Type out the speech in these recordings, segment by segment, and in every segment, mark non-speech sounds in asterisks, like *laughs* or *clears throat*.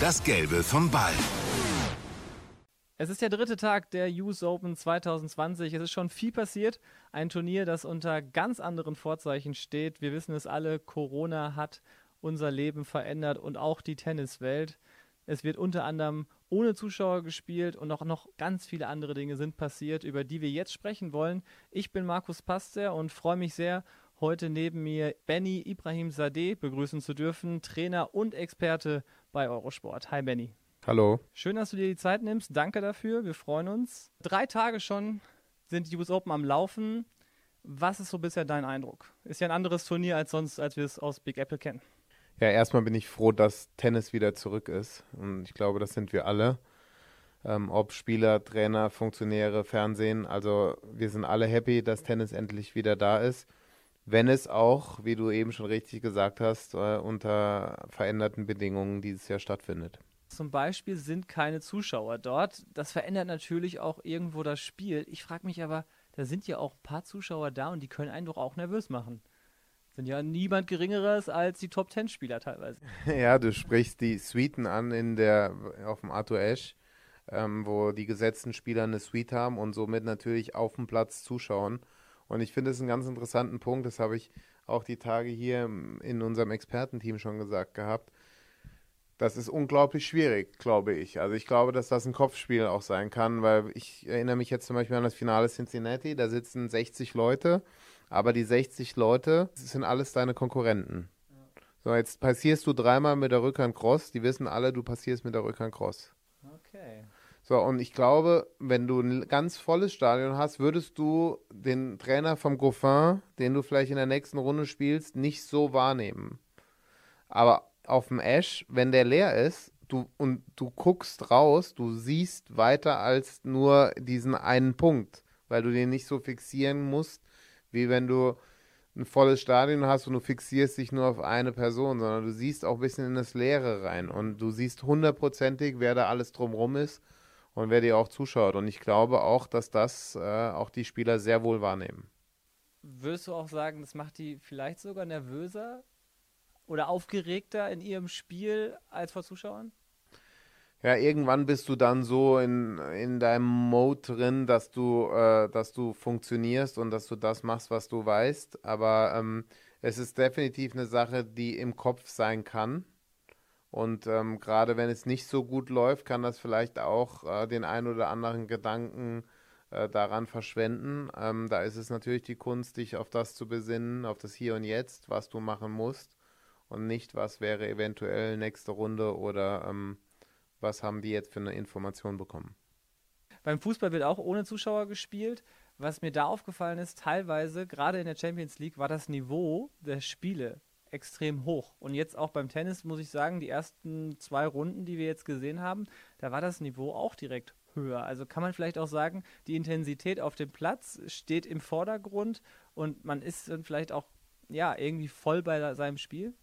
Das Gelbe vom Ball. Es ist der dritte Tag der US Open 2020. Es ist schon viel passiert. Ein Turnier, das unter ganz anderen Vorzeichen steht. Wir wissen es alle, Corona hat unser Leben verändert und auch die Tenniswelt. Es wird unter anderem ohne Zuschauer gespielt und auch noch ganz viele andere Dinge sind passiert, über die wir jetzt sprechen wollen. Ich bin Markus Paster und freue mich sehr, heute neben mir Benny Ibrahim Sadeh begrüßen zu dürfen, Trainer und Experte bei Eurosport. Hi Benny. Hallo. Schön, dass du dir die Zeit nimmst. Danke dafür. Wir freuen uns. Drei Tage schon sind die US Open am Laufen. Was ist so bisher dein Eindruck? Ist ja ein anderes Turnier als sonst, als wir es aus Big Apple kennen. Ja, erstmal bin ich froh, dass Tennis wieder zurück ist. Und ich glaube, das sind wir alle. Ähm, ob Spieler, Trainer, Funktionäre, Fernsehen. Also wir sind alle happy, dass Tennis endlich wieder da ist. Wenn es auch, wie du eben schon richtig gesagt hast, äh, unter veränderten Bedingungen dieses Jahr stattfindet. Zum Beispiel sind keine Zuschauer dort. Das verändert natürlich auch irgendwo das Spiel. Ich frage mich aber, da sind ja auch ein paar Zuschauer da und die können einen doch auch nervös machen. Sind ja niemand Geringeres als die Top Ten Spieler teilweise. *laughs* Ja, du sprichst die Suiten an in der auf dem Arthur Ashe, ähm, wo die gesetzten Spieler eine Suite haben und somit natürlich auf dem Platz zuschauen. Und ich finde es einen ganz interessanten Punkt. Das habe ich auch die Tage hier in unserem Expertenteam schon gesagt gehabt das ist unglaublich schwierig, glaube ich. Also ich glaube, dass das ein Kopfspiel auch sein kann, weil ich erinnere mich jetzt zum Beispiel an das Finale Cincinnati, da sitzen 60 Leute, aber die 60 Leute sind alles deine Konkurrenten. So, jetzt passierst du dreimal mit der Rückhand Cross, die wissen alle, du passierst mit der Rückhand Cross. So, und ich glaube, wenn du ein ganz volles Stadion hast, würdest du den Trainer vom Goffin, den du vielleicht in der nächsten Runde spielst, nicht so wahrnehmen. Aber auf dem Ash, wenn der leer ist, du und du guckst raus, du siehst weiter als nur diesen einen Punkt, weil du den nicht so fixieren musst, wie wenn du ein volles Stadion hast und du fixierst dich nur auf eine Person, sondern du siehst auch ein bisschen in das Leere rein und du siehst hundertprozentig, wer da alles drumrum ist und wer dir auch zuschaut. Und ich glaube auch, dass das äh, auch die Spieler sehr wohl wahrnehmen. Würdest du auch sagen, das macht die vielleicht sogar nervöser, oder aufgeregter in ihrem Spiel als vor Zuschauern? Ja, irgendwann bist du dann so in, in deinem Mode drin, dass du, äh, dass du funktionierst und dass du das machst, was du weißt. Aber ähm, es ist definitiv eine Sache, die im Kopf sein kann. Und ähm, gerade wenn es nicht so gut läuft, kann das vielleicht auch äh, den ein oder anderen Gedanken äh, daran verschwenden. Ähm, da ist es natürlich die Kunst, dich auf das zu besinnen, auf das Hier und Jetzt, was du machen musst und nicht, was wäre eventuell nächste Runde oder ähm, was haben die jetzt für eine Information bekommen. Beim Fußball wird auch ohne Zuschauer gespielt. Was mir da aufgefallen ist, teilweise, gerade in der Champions League, war das Niveau der Spiele extrem hoch. Und jetzt auch beim Tennis muss ich sagen, die ersten zwei Runden, die wir jetzt gesehen haben, da war das Niveau auch direkt höher. Also kann man vielleicht auch sagen, die Intensität auf dem Platz steht im Vordergrund und man ist dann vielleicht auch ja irgendwie voll bei seinem Spiel.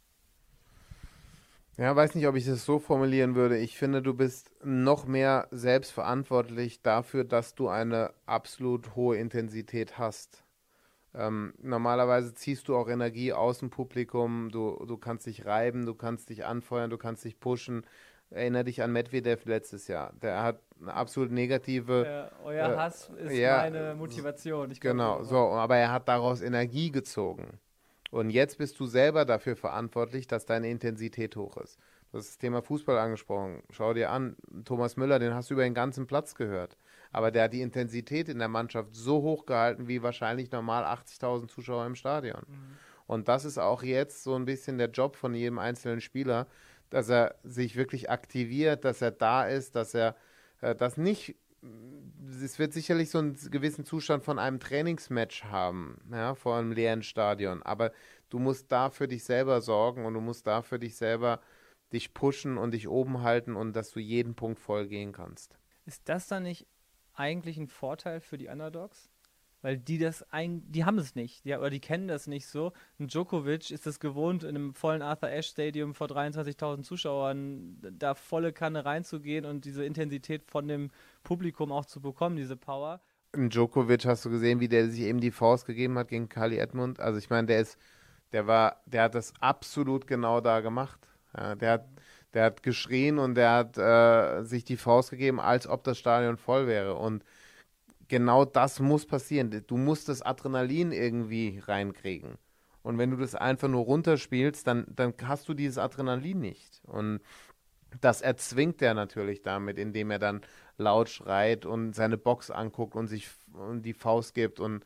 Ja, weiß nicht, ob ich das so formulieren würde. Ich finde, du bist noch mehr selbstverantwortlich dafür, dass du eine absolut hohe Intensität hast. Ähm, normalerweise ziehst du auch Energie aus dem Publikum, du, du kannst dich reiben, du kannst dich anfeuern, du kannst dich pushen. Erinnere dich an Medvedev letztes Jahr. Der hat eine absolut negative. Ja, euer äh, Hass ist ja, meine Motivation. genau, so, aber er hat daraus Energie gezogen. Und jetzt bist du selber dafür verantwortlich, dass deine Intensität hoch ist. Du hast das Thema Fußball angesprochen. Schau dir an, Thomas Müller, den hast du über den ganzen Platz gehört. Aber der hat die Intensität in der Mannschaft so hoch gehalten wie wahrscheinlich normal 80.000 Zuschauer im Stadion. Mhm. Und das ist auch jetzt so ein bisschen der Job von jedem einzelnen Spieler, dass er sich wirklich aktiviert, dass er da ist, dass er äh, das nicht es wird sicherlich so einen gewissen Zustand von einem Trainingsmatch haben, ja, vor einem leeren Stadion. Aber du musst da für dich selber sorgen und du musst da für dich selber dich pushen und dich oben halten und dass du jeden Punkt voll gehen kannst. Ist das dann nicht eigentlich ein Vorteil für die Underdogs? weil die das ein, die haben es nicht, die, oder die kennen das nicht so. Ein Djokovic ist es gewohnt, in einem vollen Arthur Ashe Stadium vor 23.000 Zuschauern da volle Kanne reinzugehen und diese Intensität von dem Publikum auch zu bekommen, diese Power. Ein Djokovic hast du gesehen, wie der sich eben die Faust gegeben hat gegen Kali Edmund. Also ich meine, der ist, der war, der hat das absolut genau da gemacht. Ja, der hat der hat geschrien und der hat äh, sich die Faust gegeben, als ob das Stadion voll wäre. Und genau das muss passieren. Du musst das Adrenalin irgendwie reinkriegen. Und wenn du das einfach nur runterspielst, dann, dann hast du dieses Adrenalin nicht. Und das erzwingt er natürlich damit, indem er dann laut schreit und seine Box anguckt und sich und die Faust gibt und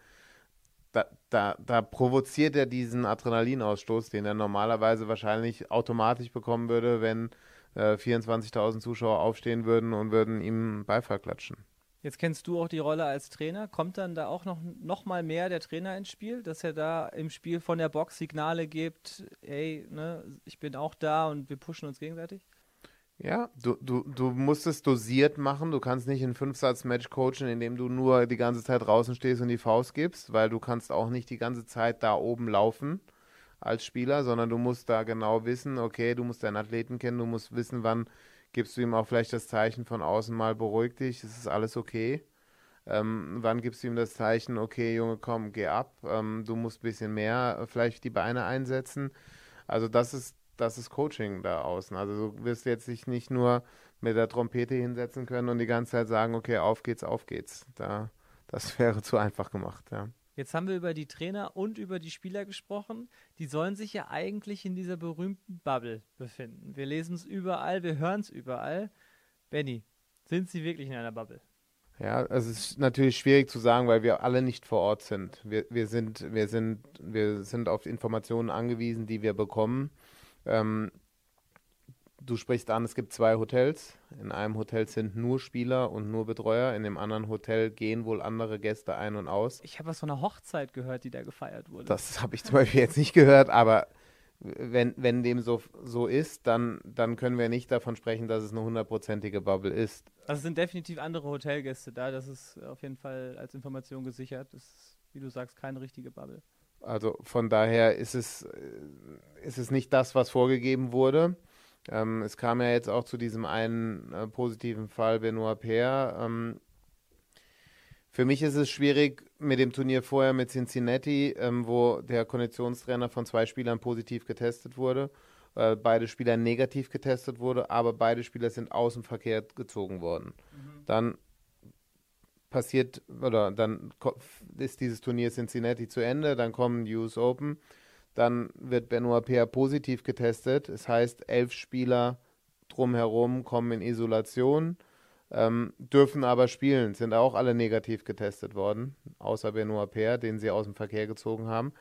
da, da, da provoziert er diesen Adrenalinausstoß, den er normalerweise wahrscheinlich automatisch bekommen würde, wenn äh, 24.000 Zuschauer aufstehen würden und würden ihm Beifall klatschen. Jetzt kennst du auch die Rolle als Trainer. Kommt dann da auch noch, noch mal mehr der Trainer ins Spiel, dass er da im Spiel von der Box Signale gibt, hey, ne, ich bin auch da und wir pushen uns gegenseitig? Ja, du, du, du musst es dosiert machen. Du kannst nicht ein Fünfsatz-Match coachen, indem du nur die ganze Zeit draußen stehst und die Faust gibst, weil du kannst auch nicht die ganze Zeit da oben laufen als Spieler, sondern du musst da genau wissen, okay, du musst deinen Athleten kennen, du musst wissen, wann gibst du ihm auch vielleicht das Zeichen von außen mal, beruhig dich, es ist alles okay. Ähm, wann gibst du ihm das Zeichen, okay, Junge, komm, geh ab, ähm, du musst ein bisschen mehr äh, vielleicht die Beine einsetzen. Also das ist das ist Coaching da außen. Also du wirst jetzt dich nicht nur mit der Trompete hinsetzen können und die ganze Zeit sagen, okay, auf geht's, auf geht's. Da, das *laughs* wäre zu einfach gemacht, ja. Jetzt haben wir über die Trainer und über die Spieler gesprochen. Die sollen sich ja eigentlich in dieser berühmten Bubble befinden. Wir lesen es überall, wir hören es überall. Benny, sind sie wirklich in einer Bubble? Ja, es ist natürlich schwierig zu sagen, weil wir alle nicht vor Ort sind. Wir, wir, sind, wir, sind, wir sind auf Informationen angewiesen, die wir bekommen. Ähm, du sprichst an, es gibt zwei Hotels. In einem Hotel sind nur Spieler und nur Betreuer. In dem anderen Hotel gehen wohl andere Gäste ein und aus. Ich habe was von einer Hochzeit gehört, die da gefeiert wurde. Das habe ich zum Beispiel jetzt nicht gehört, aber wenn, wenn dem so, so ist, dann, dann können wir nicht davon sprechen, dass es eine hundertprozentige Bubble ist. Also es sind definitiv andere Hotelgäste da. Das ist auf jeden Fall als Information gesichert. Das ist, wie du sagst, keine richtige Bubble. Also von daher ist es, äh, ist es nicht das, was vorgegeben wurde. Ähm, es kam ja jetzt auch zu diesem einen äh, positiven Fall Benoit Paire. Ähm, für mich ist es schwierig mit dem Turnier vorher mit Cincinnati, ähm, wo der Konditionstrainer von zwei Spielern positiv getestet wurde, äh, beide Spieler negativ getestet wurde, aber beide Spieler sind aus dem Verkehr gezogen worden. Mhm. Dann passiert, oder dann ist dieses Turnier Cincinnati zu Ende, dann kommen die US Open, dann wird Benoit Paire positiv getestet. Das heißt, elf Spieler drumherum kommen in Isolation, ähm, dürfen aber spielen, sind auch alle negativ getestet worden, außer Benoit Paire, den sie aus dem Verkehr gezogen haben.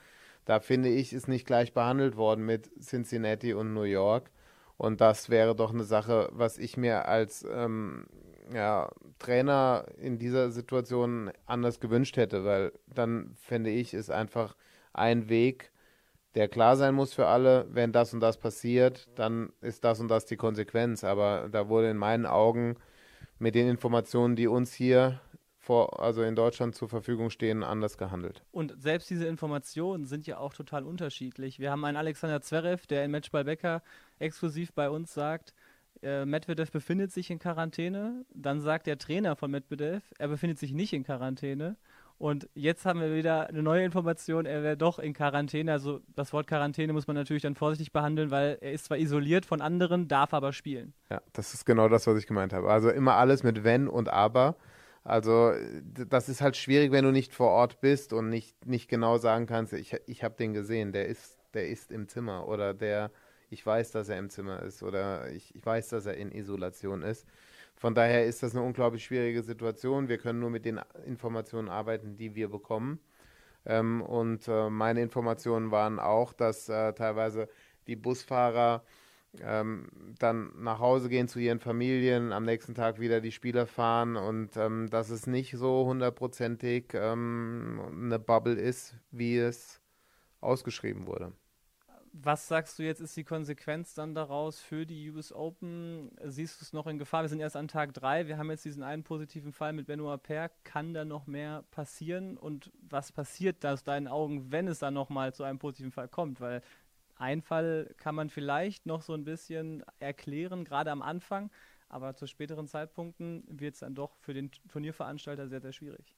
Da finde ich, ist nicht gleich behandelt worden mit Cincinnati und New York. Und das wäre doch eine Sache, was ich mir als ähm, ja, Trainer in dieser Situation anders gewünscht hätte, weil dann fände ich, ist einfach ein Weg, der klar sein muss für alle, wenn das und das passiert, dann ist das und das die Konsequenz. Aber da wurde in meinen Augen mit den Informationen, die uns hier vor, also in Deutschland zur Verfügung stehen, anders gehandelt. Und selbst diese Informationen sind ja auch total unterschiedlich. Wir haben einen Alexander Zverev, der in Matchball Becker exklusiv bei uns sagt, äh, Medvedev befindet sich in Quarantäne. Dann sagt der Trainer von Medvedev, er befindet sich nicht in Quarantäne. Und jetzt haben wir wieder eine neue Information, er wäre doch in Quarantäne. Also das Wort Quarantäne muss man natürlich dann vorsichtig behandeln, weil er ist zwar isoliert von anderen, darf aber spielen. Ja, das ist genau das, was ich gemeint habe. Also immer alles mit wenn und aber. Also das ist halt schwierig, wenn du nicht vor Ort bist und nicht, nicht genau sagen kannst, ich, ich habe den gesehen, der ist, der ist im Zimmer oder der ich weiß, dass er im Zimmer ist oder ich, ich weiß, dass er in Isolation ist. Von daher ist das eine unglaublich schwierige Situation. Wir können nur mit den Informationen arbeiten, die wir bekommen. Ähm, und äh, meine Informationen waren auch, dass äh, teilweise die Busfahrer ähm, dann nach Hause gehen zu ihren Familien, am nächsten Tag wieder die Spieler fahren und ähm, dass es nicht so hundertprozentig ähm, eine Bubble ist, wie es ausgeschrieben wurde was sagst du jetzt, ist die Konsequenz dann daraus für die US Open? Siehst du es noch in Gefahr? Wir sind erst an Tag drei. Wir haben jetzt diesen einen positiven Fall mit Benoit Paire. Kann da noch mehr passieren? Und was passiert da aus deinen Augen, wenn es dann nochmal zu einem positiven Fall kommt? Weil ein Fall kann man vielleicht noch so ein bisschen erklären, gerade am Anfang. Aber zu späteren Zeitpunkten wird es dann doch für den Turnierveranstalter sehr, sehr schwierig.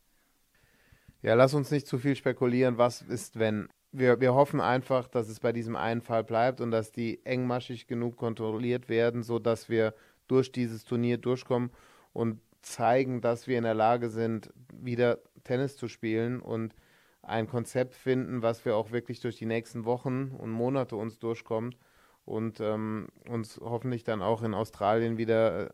Ja, lass uns nicht zu viel spekulieren. Was ist, wenn wir, wir hoffen einfach, dass es bei diesem einen Fall bleibt und dass die engmaschig genug kontrolliert werden, sodass wir durch dieses Turnier durchkommen und zeigen, dass wir in der Lage sind, wieder Tennis zu spielen und ein Konzept finden, was wir auch wirklich durch die nächsten Wochen und Monate uns durchkommt und ähm, uns hoffentlich dann auch in Australien wieder äh,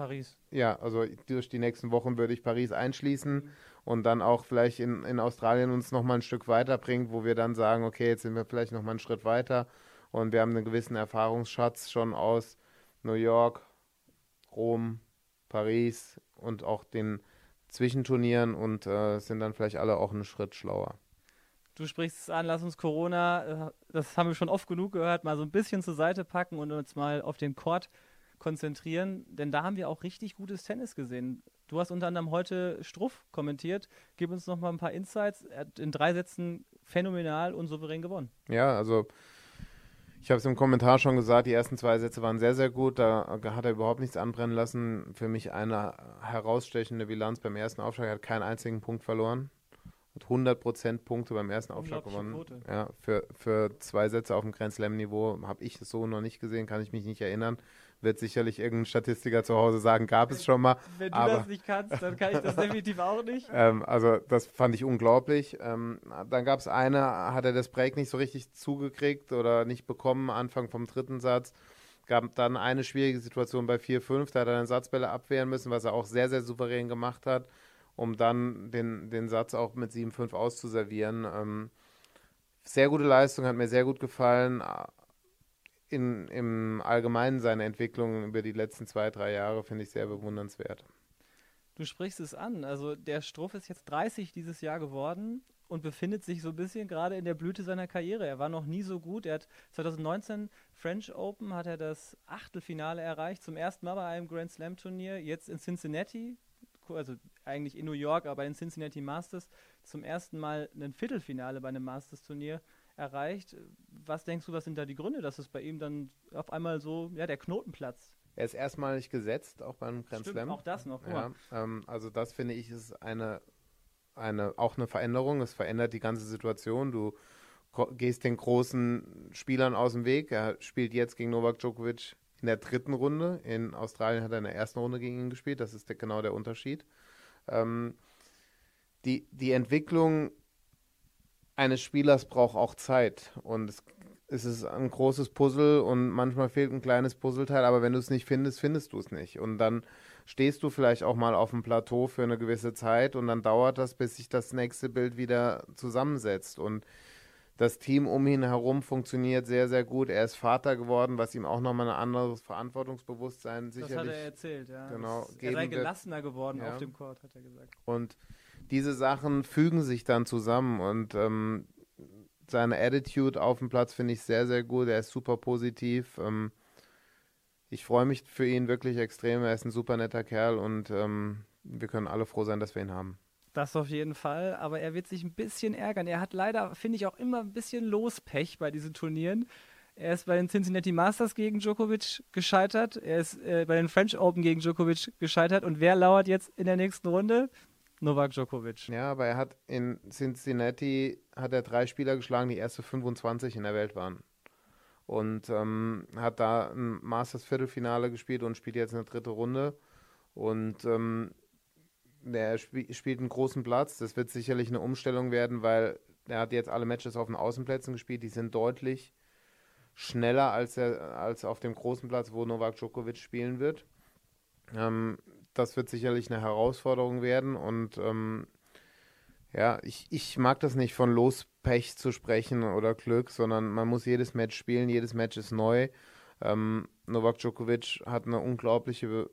Paris. Ja, also durch die nächsten Wochen würde ich Paris einschließen und dann auch vielleicht in, in Australien uns nochmal ein Stück weiterbringt, wo wir dann sagen, okay, jetzt sind wir vielleicht nochmal einen Schritt weiter und wir haben einen gewissen Erfahrungsschatz schon aus New York, Rom, Paris und auch den Zwischenturnieren und äh, sind dann vielleicht alle auch einen Schritt schlauer. Du sprichst es an, lass uns Corona, äh, das haben wir schon oft genug gehört, mal so ein bisschen zur Seite packen und uns mal auf den Court konzentrieren, denn da haben wir auch richtig gutes Tennis gesehen. Du hast unter anderem heute Struff kommentiert. Gib uns noch mal ein paar Insights. Er hat in drei Sätzen phänomenal und souverän gewonnen. Ja, also ich habe es im Kommentar schon gesagt, die ersten zwei Sätze waren sehr, sehr gut. Da hat er überhaupt nichts anbrennen lassen. Für mich eine herausstechende Bilanz beim ersten Aufschlag. Er hat keinen einzigen Punkt verloren. Hat 100% Punkte beim ersten Aufschlag gewonnen. Quote. Ja, für, für zwei Sätze auf dem Grand Slam-Niveau habe ich es so noch nicht gesehen, kann ich mich nicht erinnern wird sicherlich irgendein Statistiker zu Hause sagen, gab es schon mal. Wenn du aber, das nicht kannst, dann kann ich das *laughs* definitiv auch nicht. Ähm, also das fand ich unglaublich. Ähm, dann gab es eine, hat er das Break nicht so richtig zugekriegt oder nicht bekommen, Anfang vom dritten Satz. Gab dann eine schwierige Situation bei 4-5, da hat er dann Satzbälle abwehren müssen, was er auch sehr, sehr souverän gemacht hat, um dann den, den Satz auch mit 7-5 auszuservieren. Ähm, sehr gute Leistung, hat mir sehr gut gefallen in, im Allgemeinen seine Entwicklung über die letzten zwei, drei Jahre finde ich sehr bewundernswert. Du sprichst es an. Also der Struff ist jetzt 30 dieses Jahr geworden und befindet sich so ein bisschen gerade in der Blüte seiner Karriere. Er war noch nie so gut. Er hat 2019 French Open hat er das Achtelfinale erreicht, zum ersten Mal bei einem Grand Slam Turnier. Jetzt in Cincinnati, also eigentlich in New York, aber in Cincinnati Masters zum ersten Mal ein Viertelfinale bei einem Masters Turnier erreicht. Was denkst du, was sind da die Gründe, dass es bei ihm dann auf einmal so, ja, der Knoten platzt? Er ist erstmalig gesetzt, auch beim Grand Stimmt, Slam. Auch das noch. Ja, ähm, also das finde ich ist eine, eine, auch eine Veränderung. Es verändert die ganze Situation. Du gehst den großen Spielern aus dem Weg. Er spielt jetzt gegen Novak Djokovic in der dritten Runde. In Australien hat er in der ersten Runde gegen ihn gespielt. Das ist der, genau der Unterschied. Ähm, die, die Entwicklung eines Spielers braucht auch Zeit und es, ist ein großes Puzzle und manchmal fehlt ein kleines Puzzleteil, aber wenn du es nicht findest, findest du es nicht. Und dann stehst du vielleicht auch mal auf dem Plateau für eine gewisse Zeit und dann dauert das, bis sich das nächste Bild wieder zusammensetzt. Und das Team um ihn herum funktioniert sehr, sehr gut. Er ist Vater geworden, was ihm auch nochmal ein anderes Verantwortungsbewusstsein sicherlich. Das hat er erzählt, ja. Genau. Er sei gelassener geworden ja. auf dem Court, hat er gesagt. Und diese Sachen fügen sich dann zusammen und ähm, seine Attitude auf dem Platz finde ich sehr, sehr gut. Er ist super positiv. Ähm, ich freue mich für ihn wirklich extrem. Er ist ein super netter Kerl und ähm, wir können alle froh sein, dass wir ihn haben. Das auf jeden Fall, aber er wird sich ein bisschen ärgern. Er hat leider, finde ich, auch immer ein bisschen Lospech bei diesen Turnieren. Er ist bei den Cincinnati Masters gegen Djokovic gescheitert. Er ist äh, bei den French Open gegen Djokovic gescheitert. Und wer lauert jetzt in der nächsten Runde? Novak Djokovic. Ja, aber er hat in Cincinnati hat er drei Spieler geschlagen, die erste 25 in der Welt waren. Und ähm, hat da ein Masters Viertelfinale gespielt und spielt jetzt eine dritte Runde. Und ähm, der sp spielt einen großen Platz. Das wird sicherlich eine Umstellung werden, weil er hat jetzt alle Matches auf den Außenplätzen gespielt. Die sind deutlich schneller als, er, als auf dem großen Platz, wo Novak Djokovic spielen wird. Ähm, das wird sicherlich eine Herausforderung werden und ähm, ja, ich, ich mag das nicht von Lospech zu sprechen oder Glück, sondern man muss jedes Match spielen, jedes Match ist neu. Ähm, Novak Djokovic hat eine unglaubliche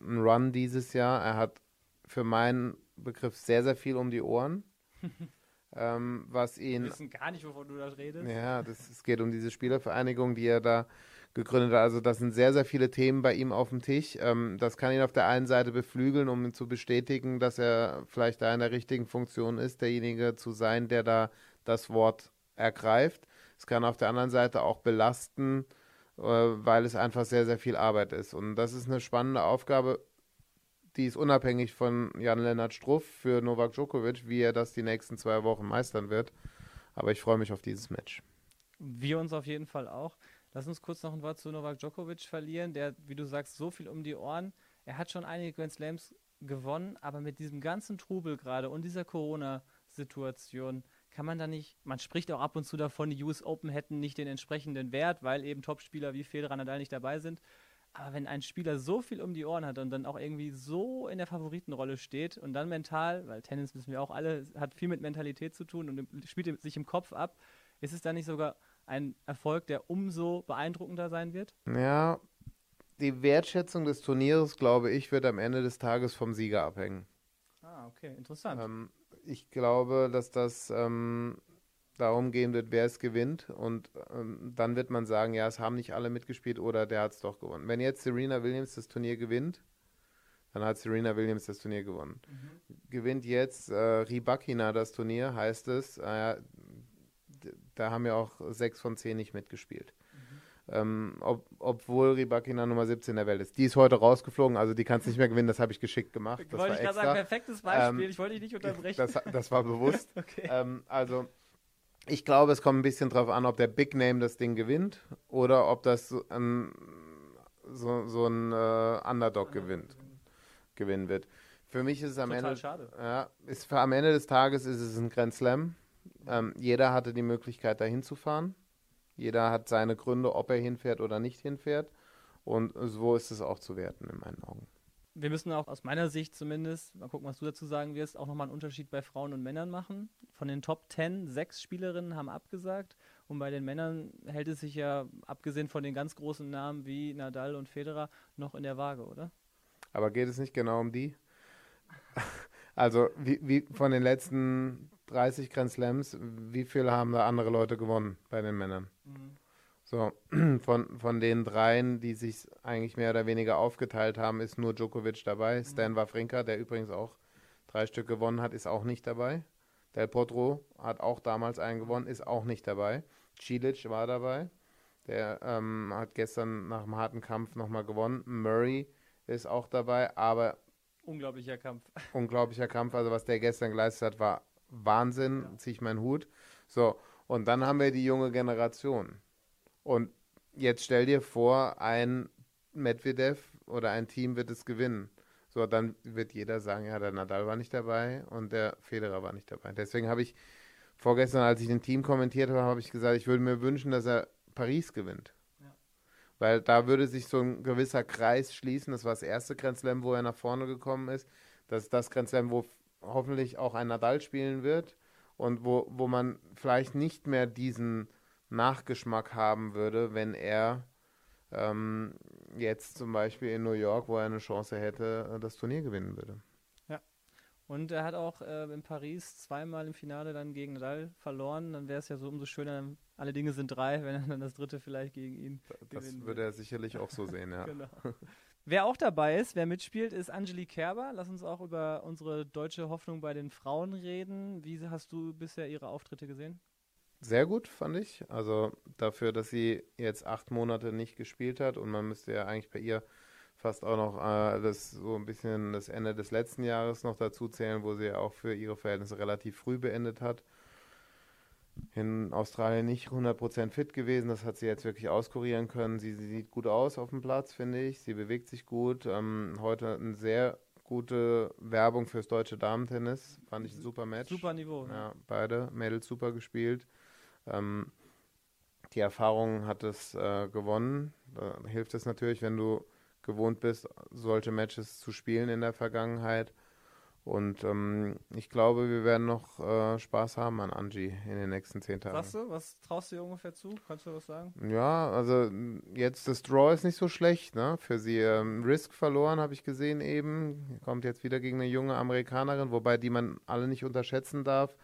Run dieses Jahr. Er hat für meinen Begriff sehr, sehr viel um die Ohren. *laughs* ähm, was ihn. Wir wissen gar nicht, wovon du da redest. Ja, das, es geht um diese Spielervereinigung, die er da gegründet. Also das sind sehr, sehr viele Themen bei ihm auf dem Tisch. Ähm, das kann ihn auf der einen Seite beflügeln, um ihn zu bestätigen, dass er vielleicht da in der richtigen Funktion ist, derjenige zu sein, der da das Wort ergreift. Es kann auf der anderen Seite auch belasten, äh, weil es einfach sehr, sehr viel Arbeit ist. Und das ist eine spannende Aufgabe, die ist unabhängig von Jan-Lennart Struff für Novak Djokovic, wie er das die nächsten zwei Wochen meistern wird. Aber ich freue mich auf dieses Match. Wir uns auf jeden Fall auch. Lass uns kurz noch ein Wort zu Novak Djokovic verlieren, der, wie du sagst, so viel um die Ohren. Er hat schon einige Grand Slams gewonnen, aber mit diesem ganzen Trubel gerade und dieser Corona-Situation kann man da nicht, man spricht auch ab und zu davon, die US Open hätten nicht den entsprechenden Wert, weil eben Topspieler wie Federer Nadal nicht dabei sind. Aber wenn ein Spieler so viel um die Ohren hat und dann auch irgendwie so in der Favoritenrolle steht und dann mental, weil Tennis wissen wir auch alle, hat viel mit Mentalität zu tun und spielt sich im Kopf ab, ist es dann nicht sogar ein Erfolg, der umso beeindruckender sein wird? Ja, die Wertschätzung des Turniers, glaube ich, wird am Ende des Tages vom Sieger abhängen. Ah, okay, interessant. Ähm, ich glaube, dass das ähm, darum gehen wird, wer es gewinnt. Und ähm, dann wird man sagen, ja, es haben nicht alle mitgespielt oder der hat es doch gewonnen. Wenn jetzt Serena Williams das Turnier gewinnt, dann hat Serena Williams das Turnier gewonnen. Mhm. Gewinnt jetzt äh, Ribakina das Turnier, heißt es, äh, da haben ja auch sechs von zehn nicht mitgespielt. Ähm, ob, obwohl Ribakina Nummer 17 der Welt ist. Die ist heute rausgeflogen, also die kann es nicht mehr gewinnen, das habe ich geschickt gemacht. Das wollte ich gerade sagen, perfektes Beispiel, ähm, ich wollte dich nicht unterbrechen. Das, das war bewusst. *laughs* okay. ähm, also ich glaube, es kommt ein bisschen drauf an, ob der Big Name das Ding gewinnt oder ob das ein, so, so ein äh, Underdog gewinnt, gewinnen wird. Für mich ist es am Total Ende, schade. Ja, ist für, am Ende des Tages ist es ein Grand Slam. Ähm, jeder hatte die Möglichkeit, dahin zu fahren. Jeder hat seine Gründe, ob er hinfährt oder nicht hinfährt. Und so ist es auch zu werten in meinen Augen. Wir müssen auch aus meiner Sicht zumindest, mal gucken, was du dazu sagen wirst, auch nochmal einen Unterschied bei Frauen und Männern machen. Von den Top 10, sechs Spielerinnen haben abgesagt. Und bei den Männern hält es sich ja, abgesehen von den ganz großen Namen wie Nadal und Federer, noch in der Waage, oder? Aber geht es nicht genau um die? *laughs* Also, wie, wie von den letzten 30 Grand Slams, wie viel haben da andere Leute gewonnen bei den Männern? Mhm. So, *clears throat* von, von den dreien, die sich eigentlich mehr oder weniger aufgeteilt haben, ist nur Djokovic dabei. Mhm. Stan Wawrinka, der übrigens auch drei Stück gewonnen hat, ist auch nicht dabei. Del Potro hat auch damals einen gewonnen, ist auch nicht dabei. Cilic war dabei. Der ähm, hat gestern nach einem harten Kampf nochmal gewonnen. Murray ist auch dabei, aber. Unglaublicher Kampf. Unglaublicher Kampf. Also, was der gestern geleistet hat, war Wahnsinn, ja. ziehe ich meinen Hut. So, und dann haben wir die junge Generation. Und jetzt stell dir vor, ein Medvedev oder ein Team wird es gewinnen. So, dann wird jeder sagen, ja, der Nadal war nicht dabei und der Federer war nicht dabei. Deswegen habe ich vorgestern, als ich den Team kommentiert habe, habe ich gesagt, ich würde mir wünschen, dass er Paris gewinnt. Ja. Weil da würde sich so ein gewisser Kreis schließen. Das war das erste Grand Slam, wo er nach vorne gekommen ist. Das ist das Grand Slam, wo hoffentlich auch ein Nadal spielen wird und wo, wo man vielleicht nicht mehr diesen Nachgeschmack haben würde, wenn er ähm, jetzt zum Beispiel in New York, wo er eine Chance hätte, das Turnier gewinnen würde. Ja. Und er hat auch äh, in Paris zweimal im Finale dann gegen Nadal verloren. Dann wäre es ja so umso schöner, alle Dinge sind drei, *laughs* wenn er dann das dritte vielleicht gegen ihn Das würde er sicherlich auch so sehen, ja. *laughs* genau. *laughs* Wer auch dabei ist, wer mitspielt, ist Angelique Kerber. Lass uns auch über unsere deutsche Hoffnung bei den Frauen reden. Wie hast du bisher ihre Auftritte gesehen? Sehr gut, fand ich. Also dafür, dass sie jetzt acht Monate nicht gespielt hat und man müsste ja eigentlich bei ihr fast auch noch äh, das so ein bisschen das Ende des letzten Jahres noch dazu zählen, wo sie ja auch für ihre Verhältnisse relativ früh beendet hat in Australien nicht 100% fit gewesen. Das hat sie jetzt wirklich auskurieren können. Sie, sie sieht gut aus auf dem Platz, finde ich. Sie bewegt sich gut. Ähm, heute eine sehr gute Werbung fürs deutsche Damentennis. Fand ich ein super Match. Super Niveau. Ne? Ja, beide Mädels super gespielt. Ähm, die Erfahrung hat es äh, gewonnen. Da hilft es natürlich, wenn du gewohnt bist, solche Matches zu spielen in der Vergangenheit. Und ähm, ich glaube, wir werden noch äh, Spaß haben an Angie in den nächsten zehn Tagen. Sagst du, was traust du ihr ungefähr zu? Kannst du was sagen? Ja, also jetzt das Draw ist nicht so schlecht, ne? Für sie ähm, Risk verloren, habe ich gesehen eben. Kommt jetzt wieder gegen eine junge Amerikanerin, wobei die man alle nicht unterschätzen darf,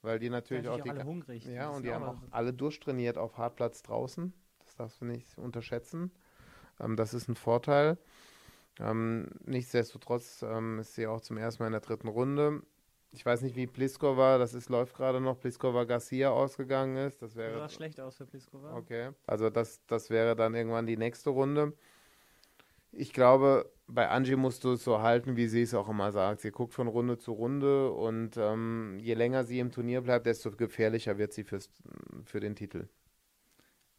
weil die natürlich, auch, auch die alle hungrig. Ja, und die haben auch alle durchtrainiert auf Hartplatz draußen. Das darfst du nicht unterschätzen. Ähm, das ist ein Vorteil. Ähm, nichtsdestotrotz ähm, ist sie auch zum ersten Mal in der dritten Runde. Ich weiß nicht, wie Pliskova, das ist, läuft gerade noch, Pliskova Garcia ausgegangen ist. Das wäre. Das sah schlecht aus für Pliskova. Okay. Also das, das wäre dann irgendwann die nächste Runde. Ich glaube, bei Angie musst du es so halten, wie sie es auch immer sagt. Sie guckt von Runde zu Runde und ähm, je länger sie im Turnier bleibt, desto gefährlicher wird sie fürs, für den Titel.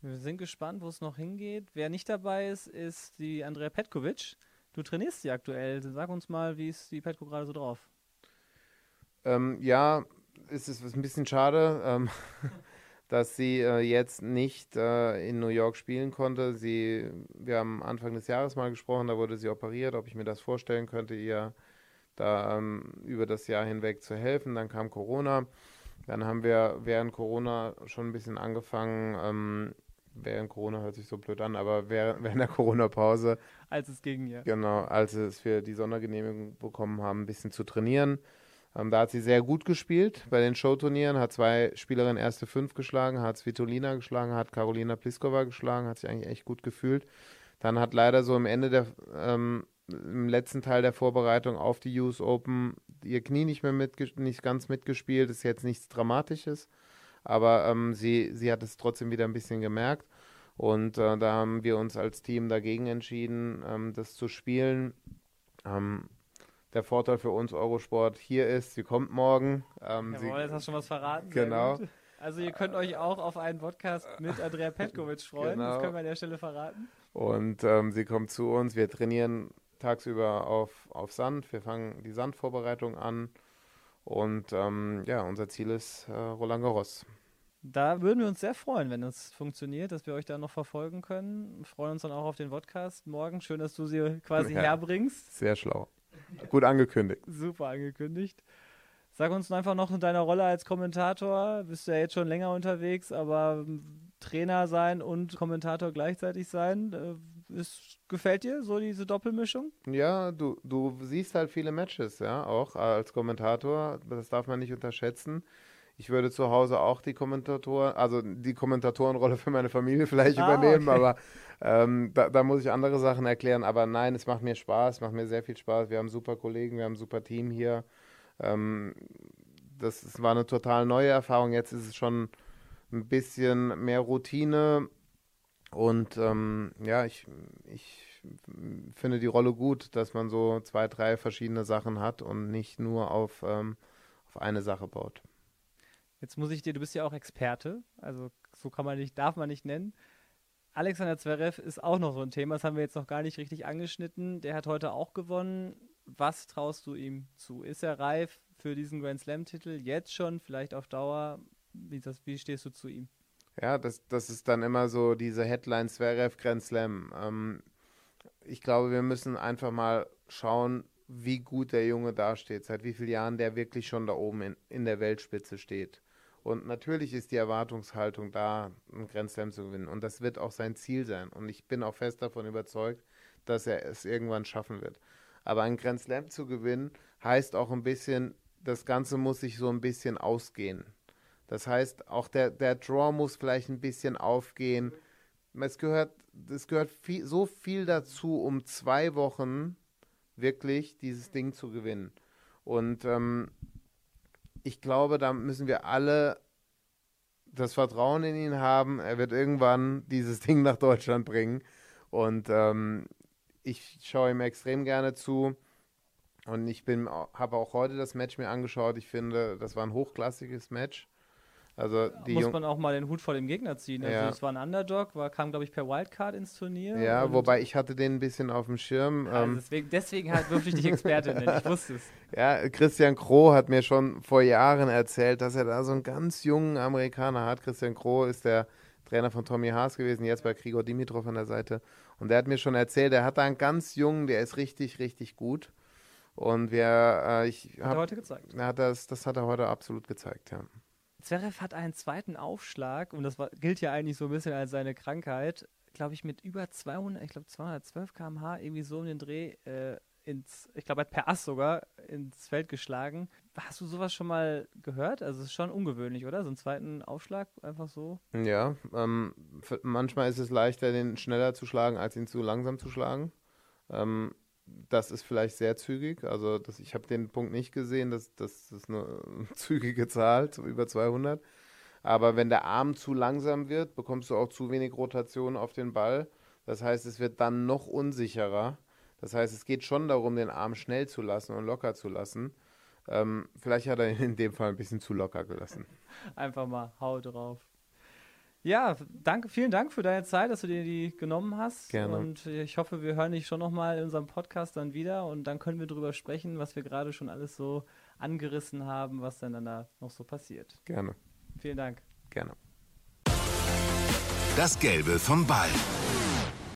Wir sind gespannt, wo es noch hingeht. Wer nicht dabei ist, ist die Andrea Petkovic. Du trainierst sie aktuell. Sag uns mal, wie ist die Petko gerade so drauf? Ähm, ja, es ist ein bisschen schade, ähm, *laughs* dass sie äh, jetzt nicht äh, in New York spielen konnte. Sie, wir haben Anfang des Jahres mal gesprochen, da wurde sie operiert, ob ich mir das vorstellen könnte, ihr da ähm, über das Jahr hinweg zu helfen. Dann kam Corona. Dann haben wir während Corona schon ein bisschen angefangen, ähm, während Corona hört sich so blöd an, aber während, *laughs* während der Corona-Pause. Als es ging, ja. Genau, als es wir die Sondergenehmigung bekommen haben, ein bisschen zu trainieren. Ähm, da hat sie sehr gut gespielt bei den Showturnieren, hat zwei Spielerinnen erste fünf geschlagen, hat Svitolina geschlagen, hat Karolina Pliskova geschlagen, hat sich eigentlich echt gut gefühlt. Dann hat leider so am Ende der, ähm, im letzten Teil der Vorbereitung auf die US Open ihr Knie nicht mehr mit, nicht ganz mitgespielt, ist jetzt nichts Dramatisches aber ähm, sie, sie hat es trotzdem wieder ein bisschen gemerkt. Und äh, da haben wir uns als Team dagegen entschieden, ähm, das zu spielen. Ähm, der Vorteil für uns Eurosport hier ist, sie kommt morgen. Ähm, Jawohl, jetzt hast du schon was verraten. Genau. Also ihr könnt euch auch auf einen Podcast mit Andrea Petkovic *laughs* freuen. Genau. Das können wir an der Stelle verraten. Und ähm, sie kommt zu uns. Wir trainieren tagsüber auf, auf Sand. Wir fangen die Sandvorbereitung an. Und ähm, ja, unser Ziel ist äh, Roland Garros. Da würden wir uns sehr freuen, wenn das funktioniert, dass wir euch da noch verfolgen können. Wir freuen uns dann auch auf den Podcast morgen. Schön, dass du sie quasi *laughs* ja, herbringst. Sehr schlau. Gut angekündigt. Super angekündigt. Sag uns einfach noch in deiner Rolle als Kommentator. Bist du ja jetzt schon länger unterwegs, aber Trainer sein und Kommentator gleichzeitig sein, äh, ist, gefällt dir so diese Doppelmischung? Ja, du, du siehst halt viele Matches, ja, auch als Kommentator. Das darf man nicht unterschätzen. Ich würde zu Hause auch die Kommentatoren, also die Kommentatorenrolle für meine Familie *laughs* vielleicht ah, übernehmen, okay. aber ähm, da, da, muss ich andere Sachen erklären. Aber nein, es macht mir Spaß, macht mir sehr viel Spaß. Wir haben super Kollegen, wir haben ein super Team hier. Ähm, das, das war eine total neue Erfahrung. Jetzt ist es schon ein bisschen mehr Routine. Und ähm, ja, ich, ich finde die Rolle gut, dass man so zwei, drei verschiedene Sachen hat und nicht nur auf, ähm, auf eine Sache baut. Jetzt muss ich dir, du bist ja auch Experte, also so kann man nicht, darf man nicht nennen. Alexander Zverev ist auch noch so ein Thema, das haben wir jetzt noch gar nicht richtig angeschnitten. Der hat heute auch gewonnen. Was traust du ihm zu? Ist er reif für diesen Grand Slam-Titel jetzt schon, vielleicht auf Dauer? Wie, das, wie stehst du zu ihm? Ja, das, das ist dann immer so diese Headline Zverev Grand Slam. Ähm, ich glaube, wir müssen einfach mal schauen, wie gut der Junge dasteht, seit wie vielen Jahren der wirklich schon da oben in, in der Weltspitze steht. Und natürlich ist die Erwartungshaltung da, einen Grand Slam zu gewinnen. Und das wird auch sein Ziel sein. Und ich bin auch fest davon überzeugt, dass er es irgendwann schaffen wird. Aber einen Grand Slam zu gewinnen, heißt auch ein bisschen, das Ganze muss sich so ein bisschen ausgehen. Das heißt, auch der, der Draw muss vielleicht ein bisschen aufgehen. Es gehört, es gehört viel, so viel dazu, um zwei Wochen wirklich dieses Ding zu gewinnen. Und ähm, ich glaube, da müssen wir alle das Vertrauen in ihn haben. Er wird irgendwann dieses *laughs* Ding nach Deutschland bringen. Und ähm, ich schaue ihm extrem gerne zu. Und ich habe auch heute das Match mir angeschaut. Ich finde, das war ein hochklassiges Match. Also die Muss man auch mal den Hut vor dem Gegner ziehen. Also ja. es war ein Underdog, war, kam, glaube ich, per Wildcard ins Turnier. Ja, wobei ich hatte den ein bisschen auf dem Schirm. Also ähm, deswegen, deswegen halt durfte ich dich Experte nennen, ich wusste es. *laughs* Ja, Christian Kroh hat mir schon vor Jahren erzählt, dass er da so einen ganz jungen Amerikaner hat. Christian Kroh ist der Trainer von Tommy Haas gewesen, jetzt bei Grigor Dimitrov an der Seite. Und der hat mir schon erzählt, er hat da einen ganz jungen, der ist richtig, richtig gut. Und wir, äh, ich hat hab, er heute gezeigt. Hat das, das hat er heute absolut gezeigt, ja. Zverev hat einen zweiten Aufschlag und das war, gilt ja eigentlich so ein bisschen als seine Krankheit, glaube ich, mit über 200, ich glaube 212 km/h, irgendwie so um den Dreh, äh, ins, ich glaube, hat per Ass sogar ins Feld geschlagen. Hast du sowas schon mal gehört? Also es ist schon ungewöhnlich, oder? So einen zweiten Aufschlag einfach so? Ja, ähm, manchmal ist es leichter, den schneller zu schlagen, als ihn zu langsam zu schlagen. Ähm, das ist vielleicht sehr zügig. Also das, ich habe den Punkt nicht gesehen, das, das eine *laughs* zügige Zahl, über 200. Aber wenn der Arm zu langsam wird, bekommst du auch zu wenig Rotation auf den Ball. Das heißt, es wird dann noch unsicherer. Das heißt, es geht schon darum, den Arm schnell zu lassen und locker zu lassen. Ähm, vielleicht hat er ihn in dem Fall ein bisschen zu locker gelassen. *laughs* Einfach mal Hau drauf. Ja, danke, vielen Dank für deine Zeit, dass du dir die genommen hast. Gerne. Und ich hoffe, wir hören dich schon nochmal in unserem Podcast dann wieder und dann können wir darüber sprechen, was wir gerade schon alles so angerissen haben, was dann, dann da noch so passiert. Gerne. Vielen Dank. Gerne. Das Gelbe vom Ball.